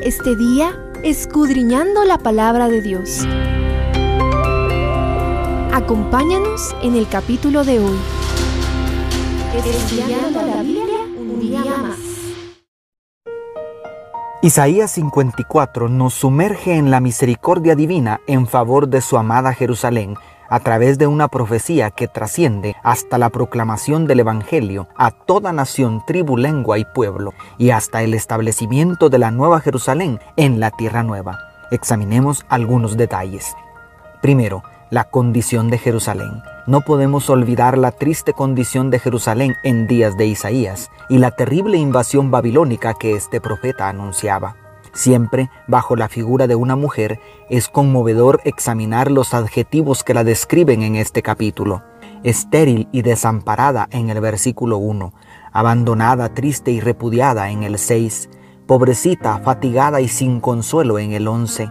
este día escudriñando la palabra de Dios. Acompáñanos en el capítulo de hoy. Estudiando la Biblia un día más. Isaías 54 nos sumerge en la misericordia divina en favor de su amada Jerusalén a través de una profecía que trasciende hasta la proclamación del Evangelio a toda nación, tribu, lengua y pueblo, y hasta el establecimiento de la Nueva Jerusalén en la Tierra Nueva. Examinemos algunos detalles. Primero, la condición de Jerusalén. No podemos olvidar la triste condición de Jerusalén en días de Isaías y la terrible invasión babilónica que este profeta anunciaba. Siempre bajo la figura de una mujer, es conmovedor examinar los adjetivos que la describen en este capítulo. Estéril y desamparada en el versículo 1, abandonada, triste y repudiada en el 6, pobrecita, fatigada y sin consuelo en el 11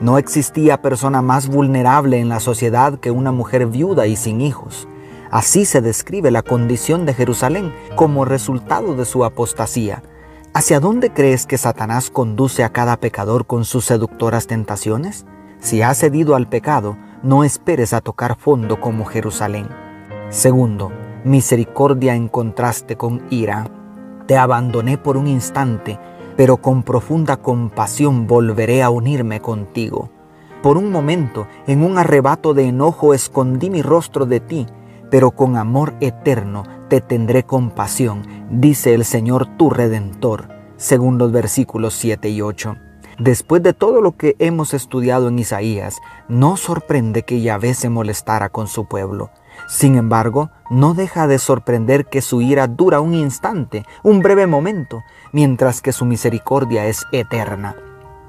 no existía persona más vulnerable en la sociedad que una mujer viuda y sin hijos. Así se describe la condición de Jerusalén como resultado de su apostasía. ¿Hacia dónde crees que Satanás conduce a cada pecador con sus seductoras tentaciones? Si has cedido al pecado, no esperes a tocar fondo como Jerusalén. Segundo, misericordia en contraste con ira. Te abandoné por un instante pero con profunda compasión volveré a unirme contigo. Por un momento, en un arrebato de enojo, escondí mi rostro de ti, pero con amor eterno te tendré compasión, dice el Señor tu Redentor, según los versículos 7 y 8. Después de todo lo que hemos estudiado en Isaías, no sorprende que Yahvé se molestara con su pueblo. Sin embargo, no deja de sorprender que su ira dura un instante, un breve momento, mientras que su misericordia es eterna.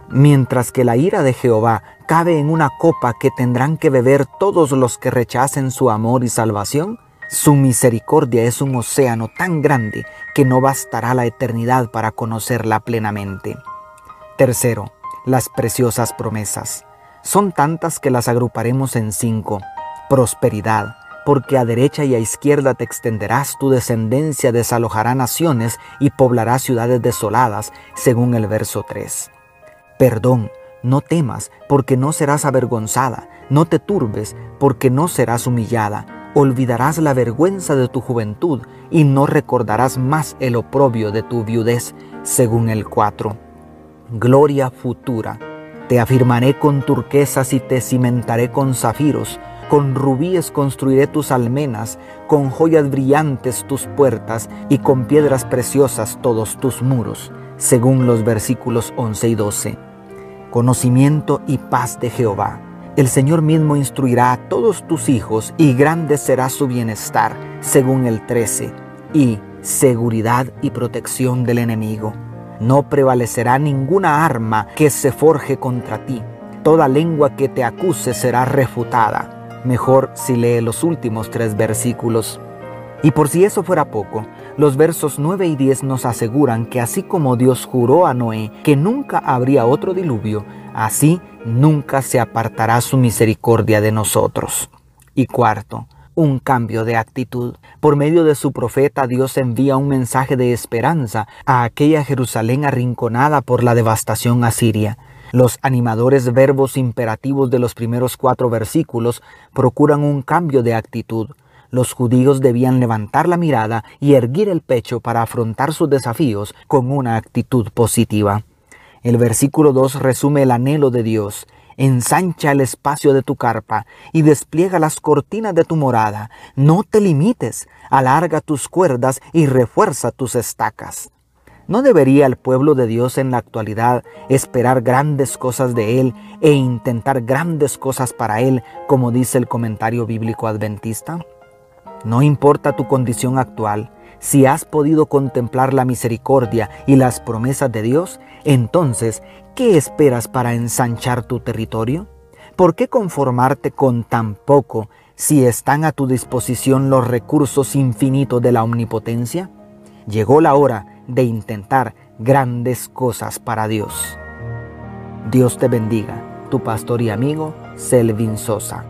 Mientras que la ira de Jehová cabe en una copa que tendrán que beber todos los que rechacen su amor y salvación, su misericordia es un océano tan grande que no bastará la eternidad para conocerla plenamente. Tercero, las preciosas promesas. Son tantas que las agruparemos en cinco. Prosperidad, porque a derecha y a izquierda te extenderás, tu descendencia desalojará naciones y poblará ciudades desoladas, según el verso 3. Perdón, no temas, porque no serás avergonzada, no te turbes, porque no serás humillada, olvidarás la vergüenza de tu juventud y no recordarás más el oprobio de tu viudez, según el 4. Gloria futura, te afirmaré con turquesas y te cimentaré con zafiros, con rubíes construiré tus almenas, con joyas brillantes tus puertas y con piedras preciosas todos tus muros, según los versículos 11 y 12. Conocimiento y paz de Jehová. El Señor mismo instruirá a todos tus hijos y grande será su bienestar, según el 13. Y seguridad y protección del enemigo. No prevalecerá ninguna arma que se forje contra ti. Toda lengua que te acuse será refutada Mejor si lee los últimos tres versículos. Y por si eso fuera poco, los versos 9 y 10 nos aseguran que así como Dios juró a Noé que nunca habría otro diluvio, así nunca se apartará su misericordia de nosotros. Y cuarto, un cambio de actitud. Por medio de su profeta Dios envía un mensaje de esperanza a aquella Jerusalén arrinconada por la devastación asiria. Los animadores verbos imperativos de los primeros cuatro versículos procuran un cambio de actitud. Los judíos debían levantar la mirada y erguir el pecho para afrontar sus desafíos con una actitud positiva. El versículo 2 resume el anhelo de Dios. Ensancha el espacio de tu carpa y despliega las cortinas de tu morada. No te limites, alarga tus cuerdas y refuerza tus estacas. ¿No debería el pueblo de Dios en la actualidad esperar grandes cosas de Él e intentar grandes cosas para Él, como dice el comentario bíblico adventista? No importa tu condición actual, si has podido contemplar la misericordia y las promesas de Dios, entonces, ¿qué esperas para ensanchar tu territorio? ¿Por qué conformarte con tan poco si están a tu disposición los recursos infinitos de la omnipotencia? Llegó la hora de intentar grandes cosas para Dios. Dios te bendiga, tu pastor y amigo Selvin Sosa.